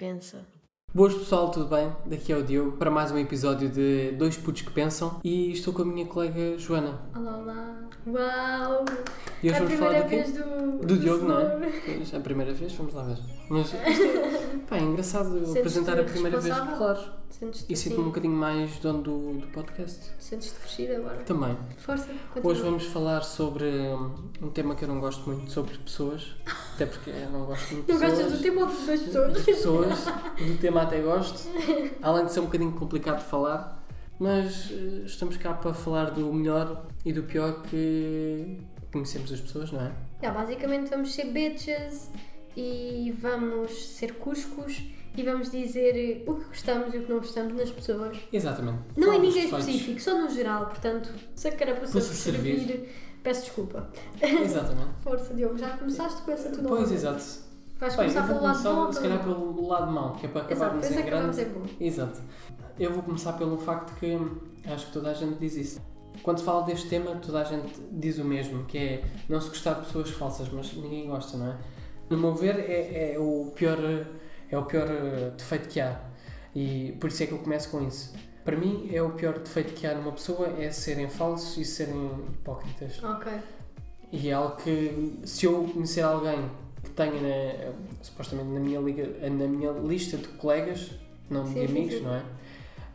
pensa. Boas pessoal, tudo bem? Daqui é o Diogo para mais um episódio de Dois Putos que Pensam e estou com a minha colega Joana. Olá, olá. Uau! E É hoje a vamos falar primeira do quê? vez do, Do Diogo, não é? Pois, a primeira vez, vamos lá ver. Mas isto é, pá, é engraçado Sentes-te apresentar a primeira vez, responsável? claro. Sentes-te E sinto-me um assim, bocadinho mais dono do, do podcast. sentes-te crescida agora? Também. Força, continua. Hoje vamos falar sobre um, um tema que eu não gosto muito, sobre pessoas. Até porque eu não gosto muito de Não pessoas. gostas do tema ou das pessoas? das pessoas. Do tema até gosto. Além de ser um bocadinho complicado de falar. Mas eh, estamos cá para falar do melhor e do pior que conhecemos das pessoas, não é? Já, basicamente vamos ser bitches e vamos ser cuscos e vamos dizer o que gostamos e o que não gostamos nas pessoas. Exatamente. Não é Falar dos ninguém específico, só no geral, portanto, se a Para se vos servir. servir, peço desculpa. Exatamente. Força, Diogo, já começaste com essa tudo ao Pois, exato. Vais Bem, começar pelo lado ou se calhar pelo lado mau, que é para Exato, acabarmos pensa em grande. é bom. Exato. Eu vou começar pelo facto que acho que toda a gente diz isso. Quando se fala deste tema, toda a gente diz o mesmo, que é não se gostar de pessoas falsas, mas ninguém gosta, não é? No meu ver, é, é o pior, é o pior eh, defeito que há. E por isso é que eu começo com isso. Para mim, é o pior defeito que há numa pessoa é serem falsos e serem hipócritas. Ok. E é algo que, se eu conhecer alguém que tenha, na- supostamente, na minha, liga, na minha lista de colegas, não Sim, de sim, amigos, sim. não é?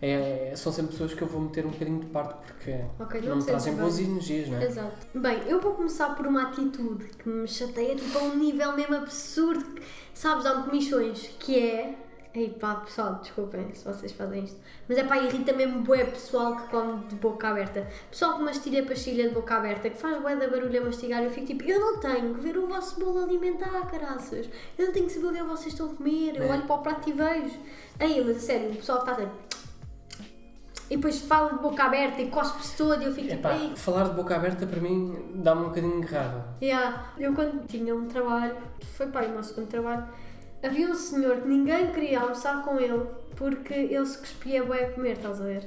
É, São sempre pessoas que eu vou meter um bocadinho de parte porque Ok, não não me trazem sentes boas bem. energias, não é? Exato. Bem, eu vou começar por uma atitude que me chateia tipo a um nível mesmo absurdo, que, sabes, dá-me comissões, que é. Ei pá, pessoal, desculpem se vocês fazem isto, mas é pá, irrita mesmo bué pessoal que come de boca aberta. Pessoal que mastiga pastilha de boca aberta, que faz bué da barulho a mastigar, eu fico tipo, eu não tenho que ver o vosso bolo alimentar, caraças. Eu não tenho que saber o que é que vocês estão a comer, eu É. olho para o prato e vejo. Ei, mas a sério, o pessoal que está sempre... E depois fala de boca aberta e cospe-se todo e eu fico tipo, Epá, ei, falar de boca aberta para mim dá-me um bocadinho raiva. Yeah. Eu quando tinha um trabalho, foi para o meu segundo trabalho, havia um senhor que ninguém queria almoçar com ele porque ele se cuspia bem a comer, estás a ver?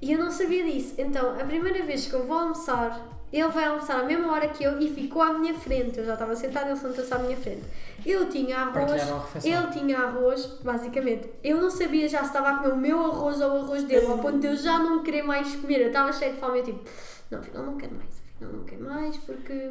E eu não sabia disso. Então, a primeira vez que eu vou almoçar, ele vai almoçar à mesma hora que eu e ficou à minha frente. Eu já estava sentada, ele sentou-se à minha frente. Eu tinha arroz, ele tinha arroz, basicamente. Eu não sabia já se estava a comer o meu arroz ou o arroz dele, ao ponto de eu já não querer mais comer. Eu estava cheia de fome, eu tipo, não, afinal não quero mais, afinal não quero mais, porque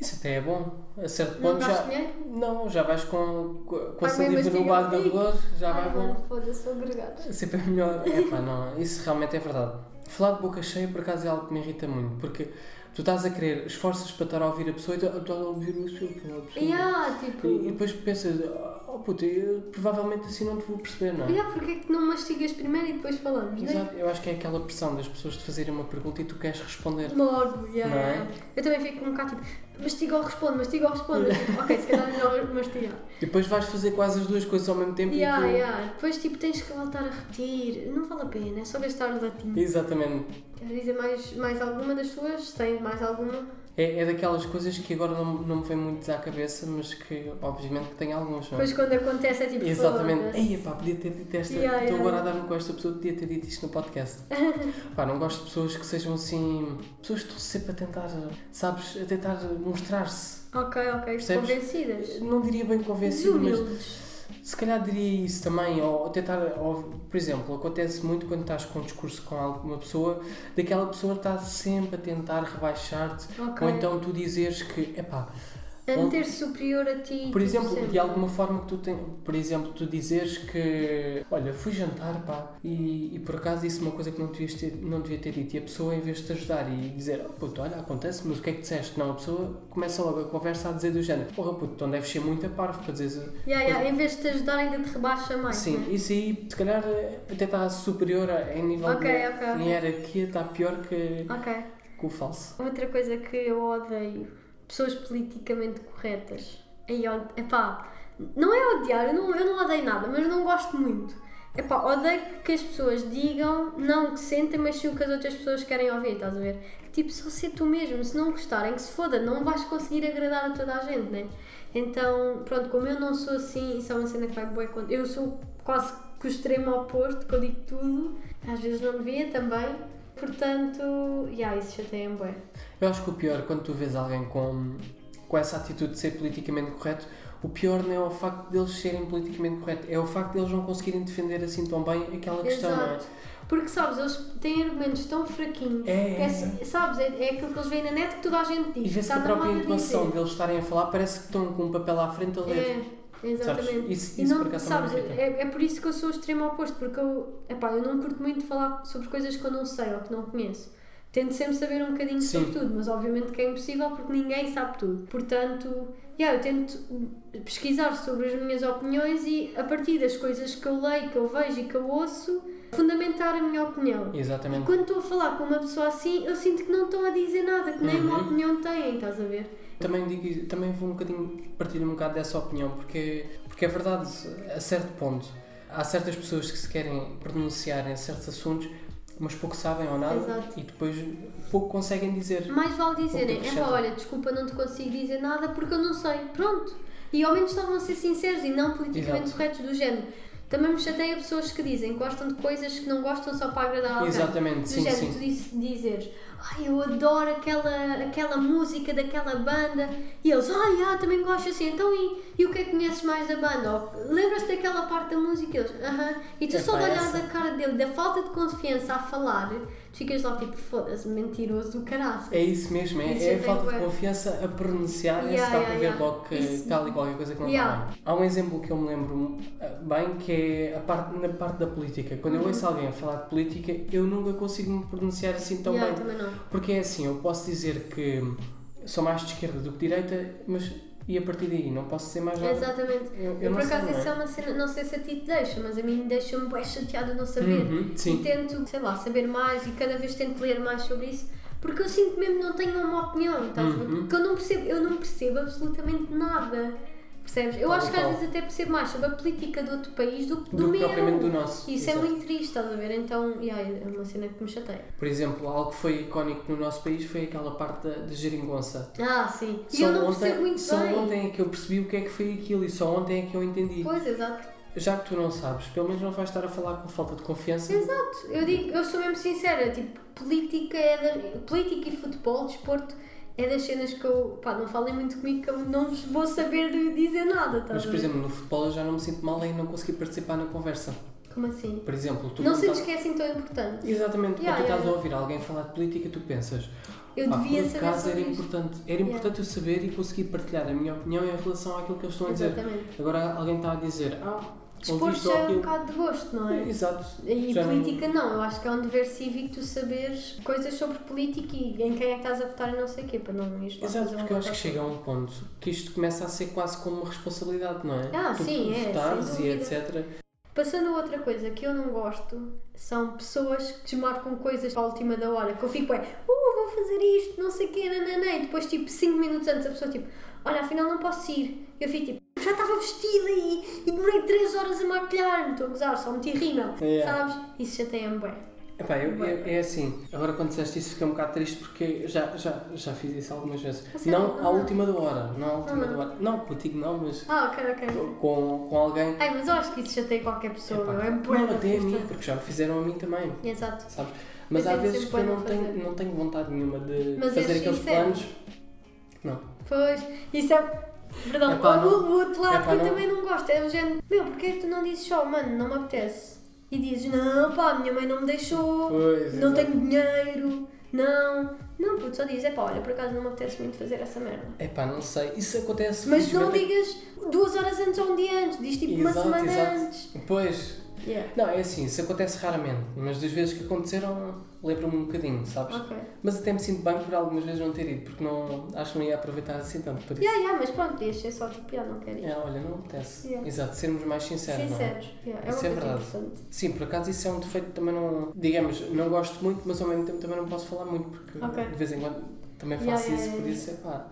Isso até é bom. A certo ponto já. dinheiro. Não, já vais com, com, a Vai saliva no bago da dor, já vai Ai, bom. mano, foda-se, agregar. Sempre é melhor. Epá, não, isso realmente é verdade. Falar de boca cheia, por acaso, é algo que me irrita muito, porque tu estás a querer, esforças para estar a ouvir a pessoa e tu estás a ouvir o seu a pessoa. Yeah, tipo. E, e depois pensas, oh puta, eu, provavelmente assim não te vou perceber, não é? Yeah, porque é que não mastigas primeiro e depois falamos, né? Exato, eu acho que é aquela pressão das pessoas te fazerem uma pergunta e tu queres responder. Logo, yeah, Não é? Eu também fico um bocado tipo, mastiga ou responde, mastiga ou responde. Tipo, ok, se calhar é melhor mastigar. E depois vais fazer quase as duas coisas ao mesmo tempo Yeah, e tu... yeah. Depois tipo tens que voltar a repetir. Não vale a pena, é só gastar latim. Exatamente. Queres dizer mais, mais alguma das tuas? Tens mais alguma? É, é daquelas coisas que agora não, não me vem muito à cabeça, mas que obviamente que tem alguns, não é? Depois quando acontece é tipo. Exatamente. Ei, pá, podia ter dito esta. Estou yeah, agora a dar-me com esta pessoa, podia ter dito isto no podcast. pá, não gosto de pessoas que sejam assim. Pessoas que estão sempre a tentar, sabes, a tentar mostrar-se. Ok, ok, Percebes? convencidas. Não diria bem convencido, mas. Se calhar diria isso também. Ou tentar, ou, por exemplo, acontece muito quando estás com um discurso com alguma pessoa, daquela pessoa está sempre a tentar rebaixar-te. Ok. Ou então tu dizeres que, epá, A meter-se superior a ti. Por tipo, exemplo, sempre. de alguma forma que tu tens, por exemplo, tu dizeres que, olha, fui jantar, pá, e, e por acaso disse uma coisa que não, devias ter, não devia ter dito, e a pessoa, em vez de te ajudar e dizer, oh, puto, olha, acontece, mas o que é que disseste? Não, a pessoa começa logo a conversa a dizer do género, porra, puto, então deves ser muito a parvo para dizer. Yeah, yeah, Em vez de te ajudar, ainda te rebaixa mais. Sim, né? isso aí, se calhar, até está superior a, em nível Ok, de ok, ok. em hierarquia, está pior que, que o falso. Outra coisa que eu odeio: pessoas politicamente corretas. Aí, epá, não é odiar, eu não, eu não odeio nada, mas não gosto muito. Epá, odeio que as pessoas digam não o que sentem, mas sim o que as outras pessoas querem ouvir, estás a ver? Tipo, só ser tu mesmo, se não gostarem, que se foda, não vais conseguir agradar a toda a gente, né? Então, pronto, como eu não sou assim, isso é uma cena que vai boa contra. Eu sou quase que o extremo oposto, que eu digo tudo, às vezes não devia também. Portanto, yeah, isso chateia-me bem. Eu acho que o pior, quando tu vês alguém com, com essa atitude de ser politicamente correto, o pior não é o facto deles serem politicamente corretos, é o facto deles não conseguirem defender assim tão bem aquela questão, não é? Exato. Porque, sabes, eles têm argumentos tão fraquinhos. É, que é, assim, sabes, é, é aquilo que eles veem na net que toda a gente diz. E vê-se a própria intuação deles estarem a falar parece que estão com um papel à frente a ler. É, exatamente. Sabes? Isso- e isso não, acaso também sabes, irrita. é, é por isso que eu sou o extremo oposto, porque eu, epá, eu não curto muito falar sobre coisas que eu não sei ou que não conheço. Tento sempre saber um bocadinho Sim. sobre tudo, mas obviamente que é impossível porque ninguém sabe tudo. Portanto, yeah, eu tento pesquisar sobre as minhas opiniões e a partir das coisas que eu leio, que eu vejo e que eu ouço, fundamentar a minha opinião. Exatamente. Quando estou a falar com uma pessoa assim, eu sinto que não estão a dizer nada, que nem uma Uhum. opinião têm, estás a ver? Também, digo, também vou um bocadinho partir um bocado dessa opinião, porque, porque é verdade, a certo ponto, há certas pessoas que se querem pronunciar em certos assuntos, mas pouco sabem ou nada, Exato. e depois pouco conseguem dizer. Mais vale dizerem, é pá, olha, desculpa, não te consigo dizer nada porque eu não sei. Pronto. E ao menos estavam a ser sinceros e não politicamente Exato. corretos do género. Também me chateia pessoas que dizem que gostam de coisas que não gostam só para agradar alguém. Exatamente, Do sim, género, sim. tu diz- dizeres, ai, eu adoro aquela, aquela música daquela banda. E eles, ai, ah, também gosto assim. Então, e, e o que é que conheces mais da banda? Ou, Lembras-te daquela parte da música? E Eles, aham. E tu Epá, só de olhar da cara dele, da falta de confiança a falar, ficas lá tipo, foda-se, mentiroso do caraças. É isso mesmo, é, Isso é é a falta de confiança a pronunciar e Yeah, se dá yeah, para ver yeah. logo que Isso- tal e qualquer coisa que não Yeah. está bem. Há um exemplo que eu me lembro eh, bem que é a parte, na parte da política. Quando Uhum. eu ouço alguém a falar de política, eu nunca consigo me pronunciar assim tão bem. Porque é assim, eu posso dizer que sou mais de esquerda do que de direita, mas e a partir daí não posso ser mais nada. Exatamente. Eu, eu por acaso não isso é? é uma cena, não sei se a ti te deixa, mas a mim deixa-me bem chateada não saber. Uhum, E tento, sei lá, saber mais e cada vez tento ler mais sobre isso, porque eu sinto mesmo que não tenho uma opinião, estás a ver? Uhum. Porque eu não percebo, eu não percebo absolutamente nada. Percebes? Eu Tal acho que às vezes até percebo mais sobre a política de outro país do que do, Do meu. propriamente do nosso. Isso é Exato. muito triste, estás a ver? Então, yeah, é uma cena que me chateia. Por exemplo, algo que foi icónico no nosso país foi aquela parte da, da geringonça. Ah, sim. E Só eu não ontem, percebo muito só bem. ontem é que eu percebi o que é que foi aquilo e só ontem é que eu entendi. Pois, exato. Já que tu não sabes, pelo menos não vais estar a falar com falta de confiança. Exato, eu digo, eu sou mesmo sincera, tipo, política é da, política e futebol, desporto é das cenas que eu, pá, não falem muito comigo que eu não vos vou saber dizer nada, estás Mas, por exemplo, no futebol eu já não me sinto mal em não conseguir participar na conversa. Como assim? Por exemplo, tu não sentes estás- que assim tão importante? Exatamente, Yeah, quando tu estás yeah. a ouvir alguém falar de política, tu pensas, Eu "Pá, devia saber sobre era isto. importante, era importante eu saber e conseguir partilhar a minha opinião em relação àquilo que eles estão a dizer. Exatamente. Agora alguém está a dizer, ah, Desporto ouviste já é um bocado de gosto, não é? Exato. E Já não- política não, eu acho que é um dever cívico tu saberes coisas sobre política e em quem é que estás a votar e não sei o quê, para não ir lá Exato, porque eu acho que chega a um ponto que isto começa a ser quase como uma responsabilidade, não é? Ah, tu sim, é, votares e etc. Passando a outra coisa que eu não gosto são pessoas que desmarcam coisas para a última da hora. Que eu fico, é, uh, vou fazer isto, não sei o quê, nananã. E depois, tipo, 5 minutos antes, a pessoa, tipo, olha, afinal não posso ir. Eu fico, tipo, já estava vestida e, e demorei 3 horas a maquilhar-me. Estou a gozar, só meti rímel, Yeah. sabes? Isso chateia-me bem. Epá, eu, eu- é assim, agora quando disseste isso fiquei um bocado triste porque já, já, já fiz isso algumas vezes. A sério? Não à Ah. última da hora, não à última Ah. da hora. Não, contigo não, mas Ah, ok, ok. com, com alguém. Ai, mas eu acho que isso chateia qualquer pessoa, Epá, meu. É não, até a mim, porque já me fizeram a mim também, Exato. sabes? Mas Eu há vezes que eu não não tenho, não tenho vontade nenhuma de Mas fazer aqueles planos. Não. Pois, isso é. Perdão, Epá, o, o outro lado epá, que eu não- também não gosto é o género. Meu, porque é que tu não dizes só, mano, não me apetece? E dizes, não, pá, minha mãe não me deixou, Pois, não exato. tenho dinheiro, não. Não, puto, só dizes, é pá, olha, por acaso não me apetece muito fazer essa merda. Epá, não sei, isso acontece Mas não felizmente- digas duas horas antes ou um dia antes, diz tipo uma Exato, semana exato. antes. Pois, Yeah. não, é assim, isso acontece raramente, mas das vezes que aconteceram, lembro-me um bocadinho, sabes? Ok. Mas até me sinto bem por algumas vezes não ter ido, porque não, acho que não ia aproveitar assim tanto por isso. Yeah, yeah, mas pronto, podias ser só tipo, yeah, não quero ir. É, olha, não apetece. Yeah. Exato, sermos mais sinceros, não é? Sinceros, yeah, é Isso é verdade. importante. Sim, por acaso isso é um defeito também não. Digamos, não gosto muito, mas ao mesmo tempo também não posso falar muito, porque Ok. de vez em quando também faço yeah, isso, por isso é pá.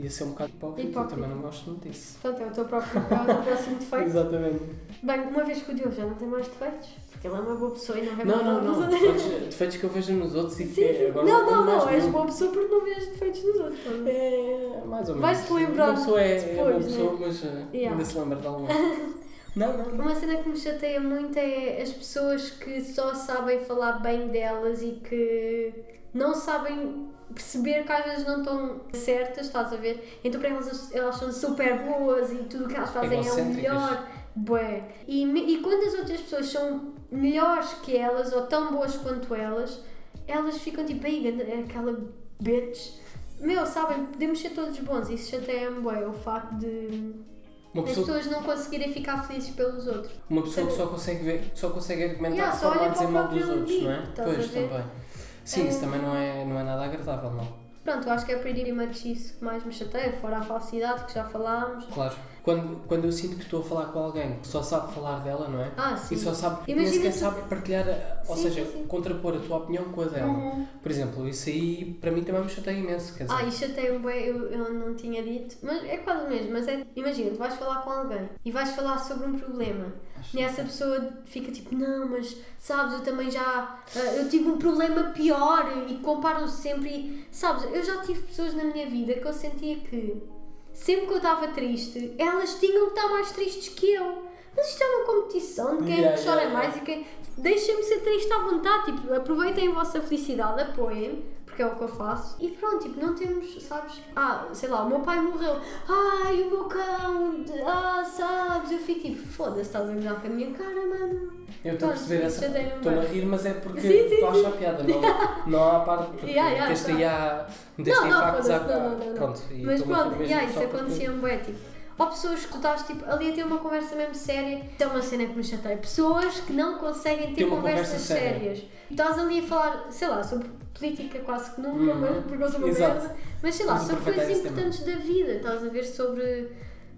Ia ser um bocado hipócrita, eu Hipócrita. também não gosto muito disso. Portanto, é o teu próprio, é o teu próximo defeito. Exatamente. Bem, uma vez que o Diogo já não tem mais defeitos, porque ele é uma boa pessoa e não vê Não, não, não. outros. Defeitos, defeitos que eu vejo nos outros e Sim, que agora Não, não, mais não, és boa pessoa porque não vês defeitos nos outros. não é? É, mais ou menos. Vais-te lembrar Uma pessoa é, é depois, boa pessoa, né? mas uh, Yeah. ainda se lembra de alguma. Não, não, não. Uma cena que me chateia muito é as pessoas que só sabem falar bem delas e que não sabem perceber que às vezes não estão certas, estás a ver? Então para elas elas são super boas e tudo o que elas fazem é o melhor. Bué. E, e quando as outras pessoas são melhores que elas ou tão boas quanto elas, elas ficam tipo, aí, ganda- aquela bitch. Meu, sabem, podemos ser todos bons. Isso chateia-me, bué, o facto de Uma as pessoa, pessoas não conseguirem ficar felizes pelos outros. uma pessoa que só consegue ver, só consegue argumentar Yeah, só olha para dizer mal dos outros, não é? Pois, também. Sim, isso também não é, não é nada agradável, não. Pronto, eu acho que é pretty much isso que mais me chateia, fora a falsidade que já falámos. Claro. Quando, quando eu sinto que estou a falar com alguém que só sabe falar dela, não é? Ah, sim. E só sabe, nem sequer tu- sabe partilhar, ou Sim, seja, sim, contrapor a tua opinião com a dela. Uhum. Por exemplo, isso aí para mim também me chateia imenso. Quer dizer, Ah, e chateia-me bem, eu, eu não tinha dito, mas é quase o mesmo. Mas é, imagina, tu vais falar com alguém e vais falar sobre um problema. Acho E essa pessoa fica tipo, não, mas sabes, eu também já. ah, eu tive um problema pior e comparam-se sempre. E, sabes, eu já tive pessoas na minha vida que eu sentia que sempre que eu estava triste, elas tinham que estar mais tristes que eu. Mas isto é uma competição de quem Yeah, chora yeah, mais e quem. Deixem-me ser triste à vontade, tipo, aproveitem a vossa felicidade, apoiem, porque é o que eu faço. E pronto, tipo, não temos, sabes? Ah, sei lá, o meu pai morreu. Ai, o meu cão, ah, sabes? Eu fico tipo, foda-se, estás a gozar com a minha cara, mano. eu estou a perceber essa. Estou a rir, mas é porque estou a achar piada. Não, não há parte. Porque Yeah, yeah, meteste aí a. Meteste Não, aí não, factos à- foda-se, não, não, não, não. Pronto. e Mas a pronto, yeah, isso acontecia-me bem, tipo. Ou pessoas que tu estás tipo, ali a ter uma conversa mesmo séria, isso é uma cena que me chateia. Pessoas que não conseguem ter conversas conversa séria. sérias. Estás ali a falar, sei lá, sobre política quase que nunca, Uhum. mas porque eu sou uma merda. Mas sei lá, sobre aproveitar coisas esse tema. importantes da vida, estás a ver sobre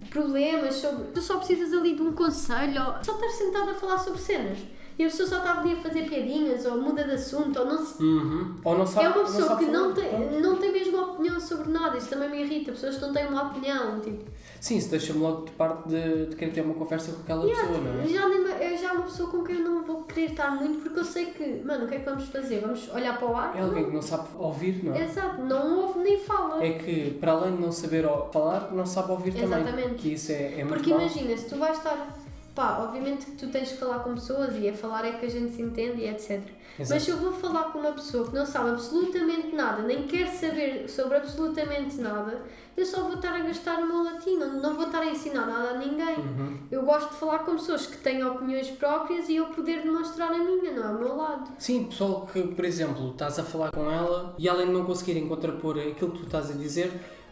problemas, sobre. Tu só precisas ali de um conselho, ou só estar sentado a falar sobre cenas. E a pessoa só está ali a fazer piadinhas, ou muda de assunto, ou não se Uhum. Ou não sabe é uma pessoa sabe que não tem, não tem mesmo opinião sobre nada, isso também me irrita, pessoas que não têm uma opinião, tipo, Sim, isso deixa-me logo de parte de, de querer ter uma conversa com aquela yeah, pessoa, não é? já, nem, é já uma pessoa com quem eu não vou querer estar muito porque eu sei que, mano, o que é que vamos fazer? Vamos olhar para o ar? É alguém que não sabe ouvir, não Não. é? Exato, não ouve nem fala. É que, para além de não saber falar, não sabe ouvir também. Exatamente. Que isso é, é muito porque mau. imagina, se tu vais estar, pá, obviamente que tu tens que falar com pessoas e a falar é que a gente se entende e etc. Mas Exato. se eu vou falar com uma pessoa que não sabe absolutamente nada, nem quer saber sobre absolutamente nada, eu só vou estar a gastar o meu latim, não, não vou estar a ensinar nada a ninguém. Uhum. Eu gosto de falar com pessoas que têm opiniões próprias e eu poder demonstrar a minha, não é o meu lado. Sim, pessoal que, por exemplo, estás a falar com ela e além de não conseguirem contrapor aquilo que tu estás a dizer,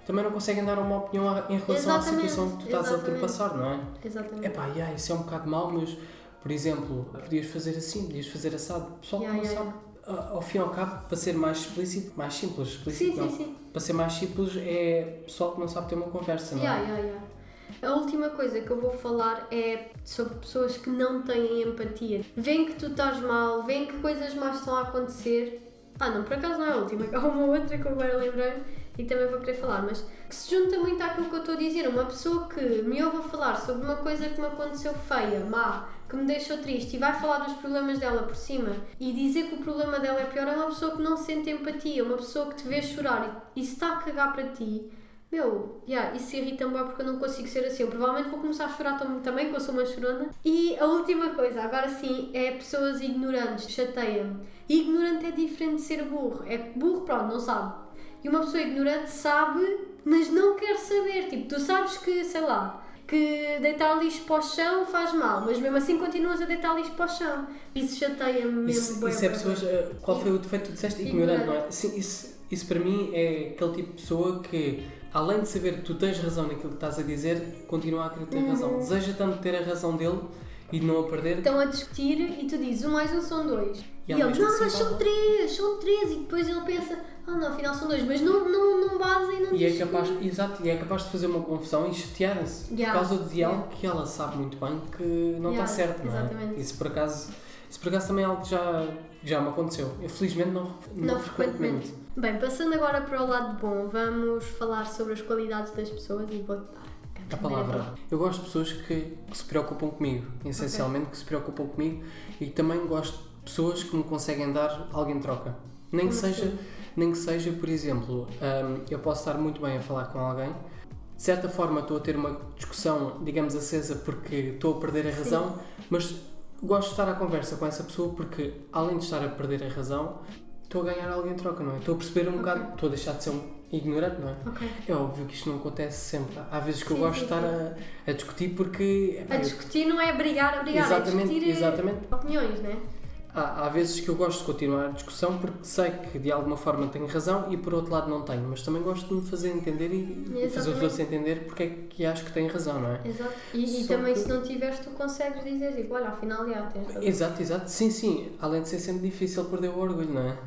também não conseguem dar uma opinião a- em relação Exatamente, à situação que tu estás a exatamente. ultrapassar, não é? Exatamente. Epá, yeah, isso é um bocado mau, mas, por exemplo, podias fazer assim, podias fazer assado. O pessoal Yeah, não yeah, sabe, a- ao fim e ao cabo, para ser mais explícito, mais simples, explícito Sim, não. sim, sim. Para ser mais simples é pessoal que não sabe ter uma conversa, não é? Yeah, yeah, yeah. A última coisa que eu vou falar é sobre pessoas que não têm empatia. Vêem que tu estás mal, veem que coisas más estão a acontecer. Ah, não, por acaso não é a última, há uma outra que eu agora lembrei e também vou querer falar, mas que se junta muito àquilo que eu estou a dizer. Uma pessoa que me ouve a falar sobre uma coisa que me aconteceu feia, má, que me deixou triste e vai falar dos problemas dela por cima e dizer que o problema dela é pior é uma pessoa que não sente empatia, uma pessoa que te vê chorar e, se está a cagar para ti. Meu, yeah, isso irrita-me porque eu não consigo ser assim. Eu provavelmente vou começar a chorar tam- também, porque eu sou uma chorona. E a última coisa, agora sim, é pessoas ignorantes. Chateia-me. Ignorante é diferente de ser burro. É que burro, pronto, não sabe. E uma pessoa ignorante sabe, mas não quer saber. Tipo, tu sabes que, sei lá, que deitar lixo para o chão faz mal, mas mesmo assim continuas a deitar lixo para o chão. Isso chateia-me mesmo. Isso, isso é pessoas. eh, Qual foi o defeito que tu disseste? Ignorante, não é? Sim, isso, isso para mim é aquele tipo de pessoa que, além de saber que tu tens razão naquilo que estás a dizer, continua a querer ter Uhum. razão. Deseja tanto ter a razão dele e de não a perder. Estão a discutir e tu dizes um mais um são dois. E E, ele, não, assim mas são três, são três. E depois ele pensa, ah não, afinal são dois. Mas não, não, não basa e não E é capaz, que- exato, e é capaz de fazer uma confusão e chatear-se Yeah, por causa de algo yeah. que ela sabe muito bem que não Yeah, está certo, não é? exatamente. Isso por acaso, isso por acaso também é algo que já, já me aconteceu. Eu felizmente não, não, Não frequentemente. Bem, passando agora para o lado bom, vamos falar sobre as qualidades das pessoas e vou dar A palavra. Eu gosto de pessoas que, que se preocupam comigo, essencialmente que se preocupam comigo e também gosto de pessoas que me conseguem dar algo em troca. Nem que Como seja, assim? Nem que seja, por exemplo, hum, eu posso estar muito bem a falar com alguém de certa forma estou a ter uma discussão, digamos, acesa porque estou a perder a razão, mas gosto de estar à conversa com essa pessoa porque, além de estar a perder a razão, estou a ganhar algo em troca, não é? Estou a perceber um Ok. bocado, estou a deixar de ser um ignorante, não é? Ok. É óbvio que isto não acontece sempre. Há vezes que eu Sim, gosto de sim, estar a, a discutir porque. A discutir não é brigar a brigar, Exatamente, é discutir exatamente. opiniões, né? Há, há vezes que eu gosto de continuar a discussão porque sei que de alguma forma tenho razão e por outro lado não tenho, mas também gosto de me fazer entender e, e fazer os outros entender porque é que acho que tenho razão, não é? Exato. E, e também que- se não tiveres, tu consegues dizer, tipo, olha, afinal, já tens razão. Exato, exato. Sim, sim. Além de ser sempre difícil perder o orgulho, não é?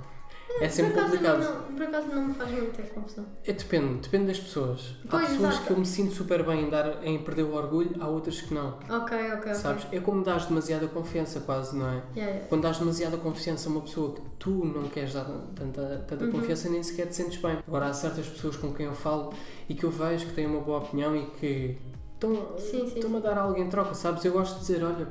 É sempre por complicado. Não, não, por acaso não me faz muita confusão. É, depende, depende das pessoas. Há Pois, pessoas exato. que eu me sinto super bem em, dar, em perder o orgulho, há outras que não. Ok, ok. Sabes? É como dás demasiada confiança, quase, não é? Yeah, yeah. Quando dás demasiada confiança a uma pessoa que tu não queres dar tanta, tanta Uhum. confiança, nem sequer te sentes bem. Agora, há certas pessoas com quem eu falo e que eu vejo que têm uma boa opinião e que estão-me a dar algo em troca, sabes? Eu gosto de dizer: olha,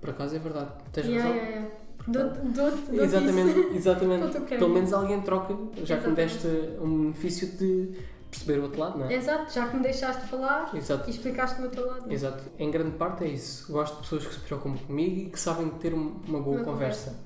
por acaso é verdade, tens Yeah, razão. Dou-te Exatamente, exatamente. Quero. Pelo menos alguém troca, já que me deste um benefício de perceber o outro lado, não é? Exato, já que me deixaste falar Exato. e explicaste-me o teu lado. Exato. Em grande parte é isso. Gosto de pessoas que se preocupam comigo e que sabem ter um- uma boa Uma conversa.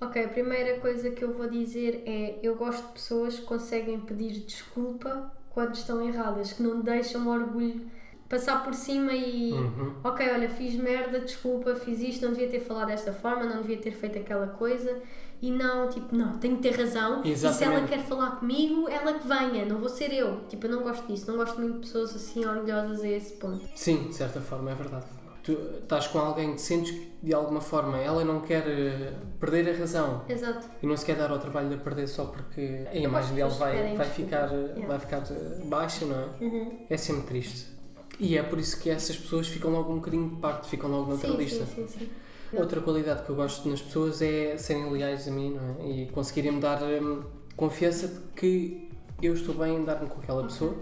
Ok, a primeira coisa que eu vou dizer é: eu gosto de pessoas que conseguem pedir desculpa quando estão erradas, que não deixam o orgulho passar por cima e. Uhum. Ok, olha, fiz merda, desculpa, fiz isto, não devia ter falado desta forma, não devia ter feito aquela coisa. E não, tipo, não, tenho que ter razão. E se ela Exatamente. quer falar comigo, ela que venha, não vou ser eu. Tipo, eu não gosto disso, não gosto muito de pessoas assim orgulhosas a esse ponto. Sim, de certa forma, é verdade. Tu estás com alguém que sentes que de alguma forma ela não quer eh, perder a razão Exato. e não se quer dar ao trabalho de perder só porque a imagem dela vai, querem vai, ficar, eh, Yeah. vai ficar eh, baixa, não é? Uhum. É sempre triste. E é por isso que essas pessoas ficam logo um bocadinho de parte, ficam logo Sim, neutralistas. sim, sim, sim. Outra qualidade que eu gosto nas pessoas é serem leais a mim, não é? E conseguirem me dar hum, confiança de que eu estou bem em dar-me com aquela Ok. pessoa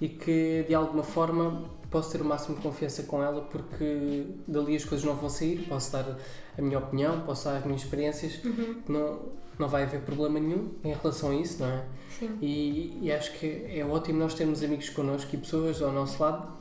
e que de alguma forma posso ter o máximo de confiança com ela porque dali as coisas não vão sair, posso dar a minha opinião, posso dar as minhas experiências, Uhum. não, não vai haver problema nenhum em relação a isso, não é? Sim. E, e acho que é ótimo nós termos amigos connosco e pessoas ao nosso lado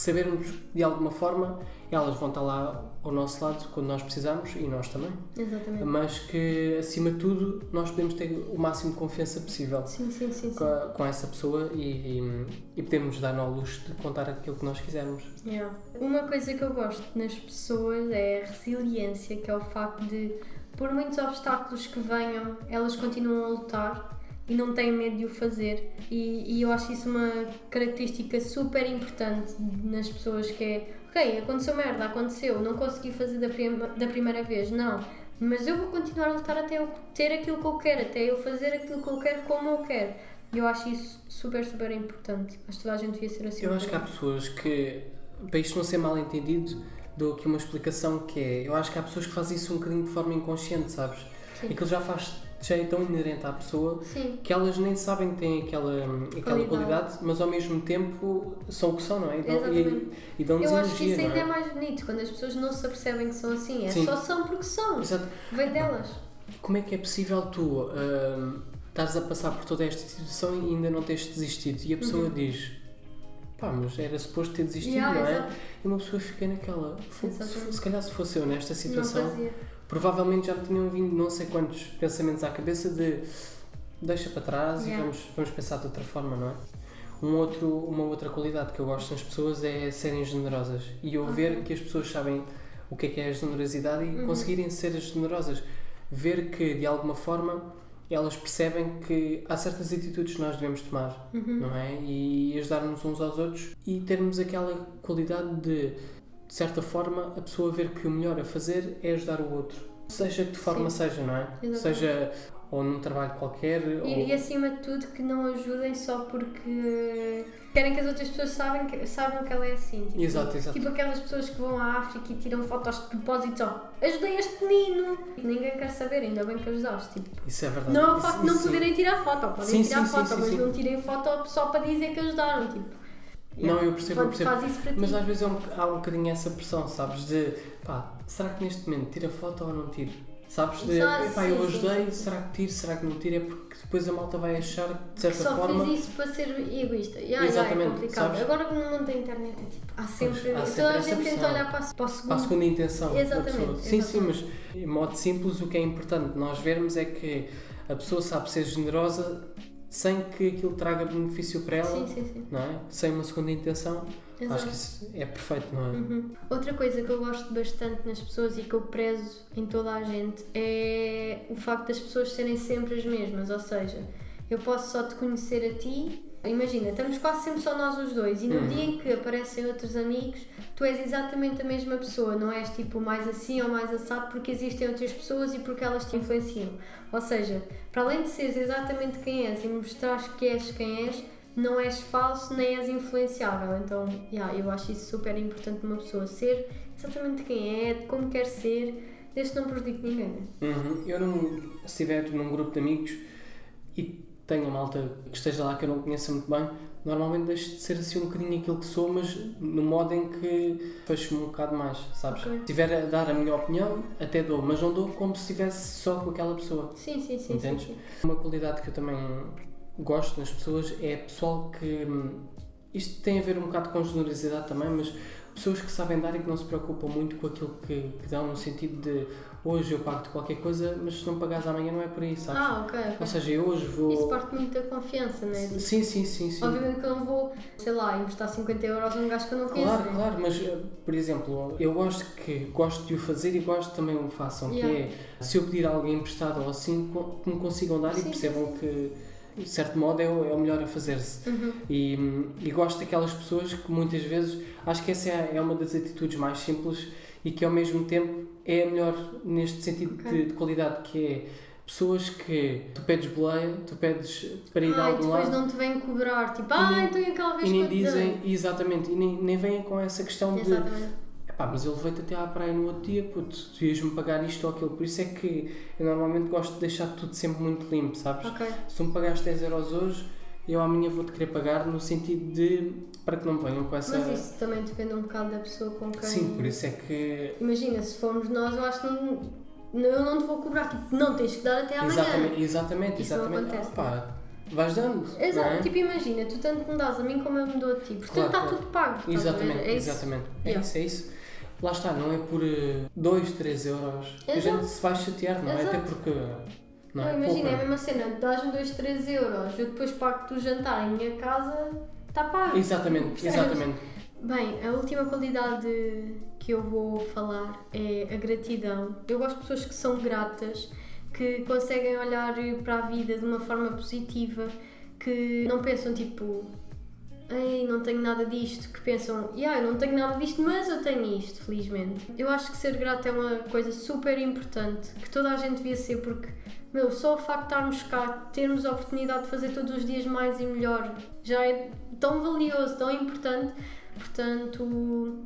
que sabermos de alguma forma elas vão estar lá ao nosso lado quando nós precisamos e nós também, Exatamente. mas que acima de tudo nós podemos ter o máximo de confiança possível Sim, sim, sim. com, a- com essa pessoa e, e, e podemos dar ao luxo de contar aquilo que nós quisermos. Yeah. Uma coisa que eu gosto nas pessoas é a resiliência, que é o facto de, por muitos obstáculos que venham, elas continuam a lutar e não têm medo de o fazer. E, e eu acho isso uma característica super importante nas pessoas que é, ok, aconteceu merda, aconteceu, não consegui fazer da, prima, da primeira vez, não. Mas eu vou continuar a lutar até eu ter aquilo que eu quero, até eu fazer aquilo que eu quero como eu quero. E eu acho isso super, super importante. Acho que toda a gente devia ser assim. Eu acho que há pessoas que, para isto não ser mal entendido, dou aqui uma explicação que é, eu acho que há pessoas que fazem isso um bocadinho de forma inconsciente, sabes? Sim. Aquilo já faz, já é tão inerente à pessoa Sim, que elas nem sabem que têm aquela, aquela Qualidade. qualidade, mas ao mesmo tempo são o que são, não é? E, dão- e, e dão-nos Eu acho que isso ainda é é? mais bonito, quando as pessoas não se apercebem que são assim. É Sim. só são porque são. Exato. Vem delas. Como é que é possível tu hum, estares a passar por toda esta situação e ainda não teres desistido? E a pessoa diz, pá, mas era suposto ter desistido, Uhum. Yeah, não é? exato. E uma pessoa fica naquela, "Fogo, se, se calhar se fosse eu nesta situação. Provavelmente já me tinham vindo não sei quantos pensamentos à cabeça de deixa para trás e Yeah. vamos, vamos pensar de outra forma, não é? Um outro, uma outra qualidade que eu gosto nas pessoas é serem generosas e eu ver que as pessoas sabem o que é que é a generosidade e Uhum. conseguirem ser generosas. Ver que de alguma forma elas percebem que há certas atitudes que nós devemos tomar, Uhum. não é? E ajudar-nos uns aos outros e termos aquela qualidade de, de certa forma, a pessoa ver que o melhor a fazer é ajudar o outro. Seja de que forma Sim. seja, não é? Exatamente. Seja ou num trabalho qualquer, ou... E, e acima de tudo que não ajudem só porque querem que as outras pessoas saibam que, saibam que ela é assim. Tipo, Exato, exato. Tipo aquelas pessoas que vão à África e tiram fotos de propósito só. Ajudei este menino! Ninguém quer saber, ainda bem que ajudaste. Tipo, Isso é verdade. não é o facto de não poderem tirar foto, podem Sim, tirar sim, foto, sim, mas não tirem foto só para dizer que ajudaram. Tipo, Não, eu percebo, eu percebo. faz isso para ti. Mas às vezes é um, há um bocadinho essa pressão, sabes? De pá, será que neste momento tira foto ou não tiro? Sabes? De, Só- epá, sim, eu sim, ajudei, será que tiro, será que não tiro? É porque depois a malta vai achar, de certa só forma. fiz isso para ser egoísta. Yeah, yeah, é Exatamente, complicado. sabes? Agora que no mundo da internet é tipo, há sempre. Pois, há toda sempre a essa gente tenta olhar para, a- para o segundo. para a segunda intenção Exatamente. Sim, sim, mas exatamente. em modo simples o que é importante nós vermos é que a pessoa sabe ser generosa sem que aquilo traga benefício para ela, Sim, sim, sim. não é? Sem uma segunda intenção. Exato. Acho que isso é perfeito, não é? Uhum. Outra coisa que eu gosto bastante nas pessoas e que eu prezo em toda a gente é o facto das pessoas serem sempre as mesmas. Ou seja, eu posso só te conhecer a ti. Imagina, estamos quase sempre só nós os dois e no Uhum. dia em que aparecem outros amigos, tu és exatamente a mesma pessoa, não és tipo mais assim ou mais assado porque existem outras pessoas e porque elas te influenciam. Ou seja, para além de seres exatamente quem és e mostrares que és quem és, não és falso nem és influenciável. Então, yeah, eu acho isso super importante numa pessoa ser exatamente quem é, como quer ser, desde que não prejudique ninguém. né? Uhum. Eu não, se estiver num grupo de amigos e tenho a malta que esteja lá que eu não conheça muito bem, normalmente deixo de ser assim um bocadinho aquilo que sou, mas no modo em que fecho-me um bocado mais, sabes? Ok. Se estiver a dar a minha opinião, até dou, mas não dou como se estivesse só com aquela pessoa. Sim, sim, sim. sim, Entendes? sim. Uma qualidade que eu também gosto nas pessoas é pessoal que. hum, Isto tem a ver um bocado com generosidade também, mas pessoas que sabem dar e que não se preocupam muito com aquilo que, que dão, no sentido de hoje eu pago-te qualquer coisa, mas se não pagares amanhã não é por aí, sabes? Ah, ok. Ou seja, eu hoje vou. Isso parte muito da confiança, não é? Sim, sim, sim, sim. Obviamente que eu não vou, sei lá, emprestar 50 euros a um gajo que eu não conheço. Claro, claro, mas eh, por exemplo, eu gosto que gosto de o fazer e gosto também o façam, Yeah. que é se eu pedir a alguém emprestado ou assim, que me consigam dar Sim, e percebam sim. que de certo modo é o, é o melhor a fazer-se. Uhum. E, e gosto daquelas pessoas que muitas vezes acho que essa é, é uma das atitudes mais simples e que ao mesmo tempo é a melhor neste sentido Ok. de, de qualidade, que é pessoas que tu pedes boleia, tu pedes para ir a Ah, e algum depois lado não te vêm cobrar, tipo, ah, nem- então e aquela vez e nem que eu te dei?" dizem, exatamente, e nem, nem vêm com essa questão de Epá, mas eu levei-te até à praia no outro dia, puto, tu ias-me pagar isto ou aquilo. Por isso é que eu normalmente gosto de deixar tudo sempre muito limpo, sabes? Ok. Se tu me pagaste 10 euros hoje, eu amanhã vou-te querer pagar no sentido de. para que não venham com essa. Mas isso também depende um bocado da pessoa com quem. Sim, por isso é que. Imagina, se formos nós, eu acho que não, não- eu não te vou cobrar, tipo, não tens que dar até amanhã. Exatamente, exatamente, Isso não exatamente. acontece. Pá, vais dando. Exato, não é? tipo, imagina, tu tanto me dás a mim como eu me dou a ti. Portanto, Claro, está claro. tudo pago. Exatamente, É exatamente. É isso, é isso. Lá está, não é por 2, 3 euros que a gente se vai chatear, não é? Exato. Até porque. Não, Não, é imagina, é a mesma cena, dás-me 2, 3 euros, eu depois pago-te o jantar em minha casa, está pago. Exatamente, exatamente. Bem, a última qualidade que eu vou falar é a gratidão. Eu gosto de pessoas que são gratas, que conseguem olhar para a vida de uma forma positiva, que não pensam tipo, ei, não tenho nada disto, que pensam, yeah, eu não tenho nada disto, mas eu tenho isto, felizmente. Eu acho que ser grato é uma coisa super importante, que toda a gente devia ser, porque, meu, só o facto de estarmos cá, termos a oportunidade de fazer todos os dias mais e melhor, já é tão valioso, tão importante. Portanto,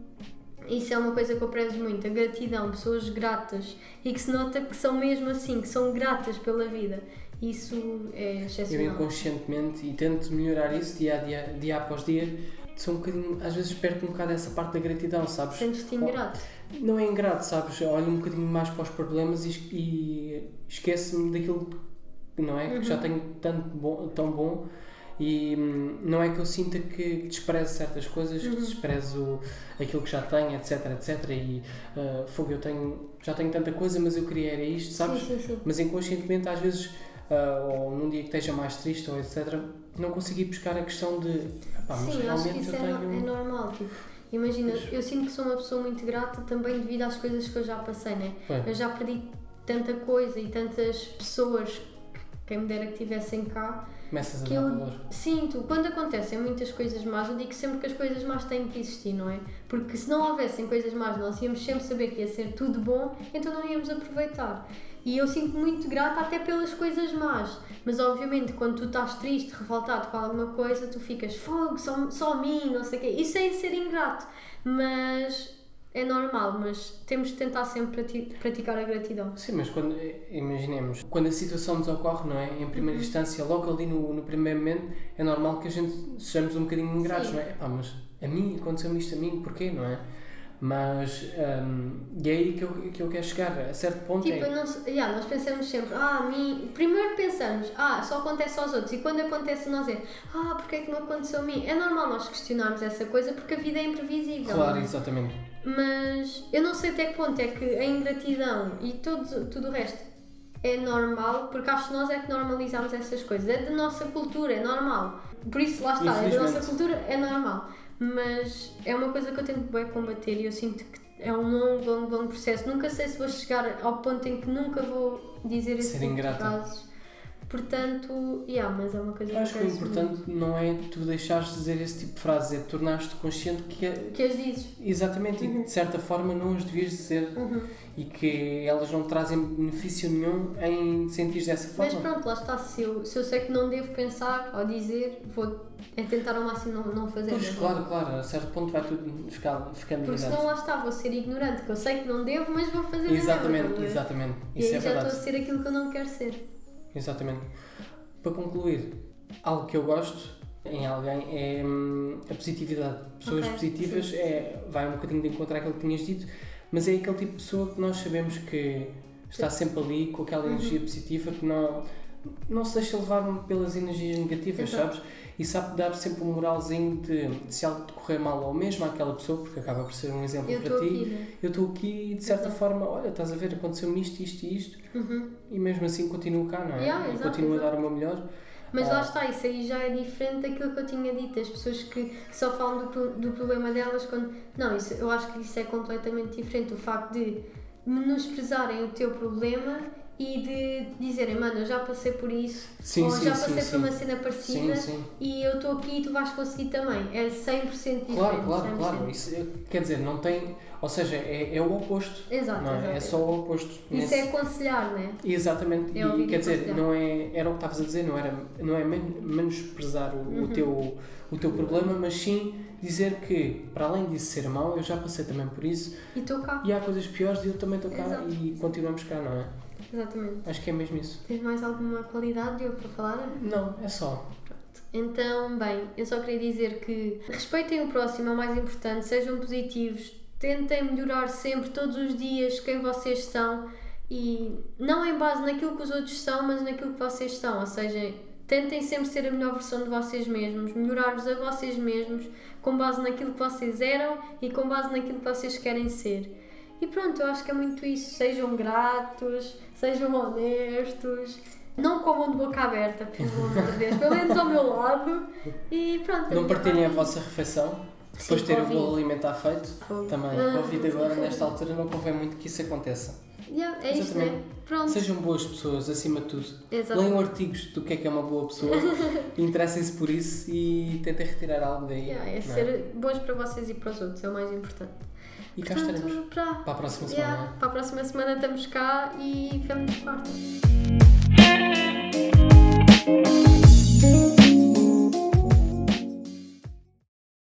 isso é uma coisa que eu prezo muito, a gratidão, pessoas gratas e que se nota que são mesmo assim, que são gratas pela vida. Isso é Eu excepcional. inconscientemente e tento melhorar isso dia a dia, dia após dia. Sou um bocadinho, às vezes perco um bocado essa parte da gratidão, sabes? Sentes-te ingrato. Não é ingrato, sabes? Olho um bocadinho mais para os problemas e, e esqueço-me daquilo que não é? Que já tenho tanto bom, tão bom e hum, não é que eu sinta que desprezo certas coisas, que desprezo aquilo que já tenho, etc, etc. E uh, fogo, eu tenho, já tenho tanta coisa, mas eu queria era isto, sabes? Sim, sim, sim. Mas inconscientemente, às vezes, ah, ou num dia que esteja mais triste, ou etc., não consegui buscar a questão de. "Epá, mas Sim, acho que realmente isso eu é, tenho. é normal. Tipo, imagina, Mas- eu sinto que sou uma pessoa muito grata também devido às coisas que eu já passei, né? Bem, Eu já perdi tanta coisa e tantas pessoas que quem me dera que estivessem cá começas a que dar eu valor. sinto, quando acontecem muitas coisas más, eu digo sempre que as coisas más têm que existir, não é? Porque se não houvessem coisas más, nós íamos sempre saber que ia ser tudo bom, então não íamos aproveitar. E eu sinto muito grata até pelas coisas más. Mas obviamente quando tu estás triste, revoltado com alguma coisa, tu ficas fogo, só, só a mim, não sei o quê. Isso é ser ingrato. Mas é normal, mas temos de tentar sempre prati- praticar a gratidão. Sim, mas quando, imaginemos, quando a situação nos ocorre, não é? Em Uhum. primeira instância, logo ali no, no primeiro momento, é normal que a gente sejamos um bocadinho ingratos, Sim. não é? Epá, mas a mim, aconteceu-me isto a mim, porquê, não é? Mas um, e é aí que eu, que eu quero chegar. A certo ponto Tipo, é. se- yeah, nós pensamos sempre, ah, mim. Primeiro pensamos, ah, só acontece aos outros. E quando acontece nós é, ah, porque é que não aconteceu a mim? É normal nós questionarmos essa coisa porque a vida é imprevisível. Claro, exatamente. Mas eu não sei até que ponto é que a ingratidão e tudo, tudo o resto é normal, porque acho que nós é que normalizamos essas coisas. É da nossa cultura, é normal. Por isso, lá está, é da nossa cultura, é normal. Mas é uma coisa que eu tento bem combater e eu sinto que é um longo, longo, longo processo. Nunca sei se vou chegar ao ponto em que nunca vou dizer esse tipo de frases. Portanto, yeah, mas é uma coisa Eu acho que o penso muito. importante não é tu deixares de dizer esse tipo de frases, é tornar-te consciente que é, Que as dizes. exatamente e que de certa forma não as devias dizer Uhum. e que elas não trazem benefício nenhum em sentir dessa Mas forma. pronto, lá está. Se eu, se eu sei que não devo pensar ou dizer, vou é tentar ao máximo não, não fazer. Pois, é? claro, claro, a certo ponto vai tudo ficar, ficando Porque senão lá está, vou ser ignorante, que eu sei que não devo, mas vou fazer Exatamente, a ver? exatamente. E Isso aí é já verdade. estou a ser aquilo que eu não quero ser. Exatamente. Para concluir, algo que eu gosto em alguém é hum, a positividade. Pessoas Ok, positivas sim. é, vai um bocadinho de encontrar aquilo que tinhas dito, mas é aquele tipo de pessoa que nós sabemos que está sempre ali com aquela Uhum. energia positiva que não, não se deixa levar pelas energias negativas, Exato. sabes? E sabe dar sempre um moralzinho de, de se algo te correr mal ou mesmo àquela pessoa, porque acaba por ser um exemplo Eu para ti. aqui, né? Eu estou aqui e de certa Exato. forma, olha, estás a ver, aconteceu-me isto, isto e isto, Uhum. e mesmo assim continuo cá, não é? Yeah, e continuo exato. a dar o meu melhor. Mas Ah. lá está, isso aí já é diferente daquilo que eu tinha dito. As pessoas que só falam do, do problema delas quando. Não, isso, eu acho que isso é completamente diferente. O facto de menosprezarem o teu problema e de dizerem, mano, eu já passei por isso, Sim, ou sim, já passei sim. por uma cena parecida e eu estou aqui e tu vais conseguir também. É 100% diferente. Claro, claro, 100%. claro. Isso, quer dizer, não tem. Ou seja, é, é o oposto. Exato, não é? exato. é só o oposto. Isso Nesse- é aconselhar, não é? Exatamente. É e quer dizer, não é, era o que estavas a dizer, não, era, não é men- menosprezar o, Uhum. o, teu, o teu problema, mas sim dizer que, para além disso ser mau, eu já passei também por isso E estou cá. e há coisas piores e eu também estou cá Exato. e continuamos cá, não é? Exatamente. Acho que é mesmo isso. Tens mais alguma qualidade, Diogo, para falar? Não, é só. Então, bem, eu só queria dizer que respeitem o próximo, é o mais importante, sejam positivos, tentem melhorar sempre, todos os dias, quem vocês são e não em base naquilo que os outros são, mas naquilo que vocês são, ou seja, tentem sempre ser a melhor versão de vocês mesmos, melhorar-vos a vocês mesmos com base naquilo que vocês eram e com base naquilo que vocês querem ser. E pronto, eu acho que é muito isso. Sejam gratos, sejam honestos, não comam de boca aberta, pelo amor de Deus, pelo menos ao meu lado. E pronto. Não minha partilhem a vossa refeição depois de ter o bolo alimentar feito. Fogo. Também, Ah. Covid agora, nesta altura, não convém muito que isso aconteça. Yeah, é isto, né? Exatamente. Pronto. Sejam boas pessoas, acima de tudo. Exato. Leiam artigos do que é que é uma boa pessoa, interessem-se por isso e tentem retirar algo daí. Yeah, é não ser bons para vocês e para os outros, é o mais importante. E cá Portanto, estaremos. Pra... Para a próxima semana. Para a próxima semana estamos cá e vemo-nos quarta.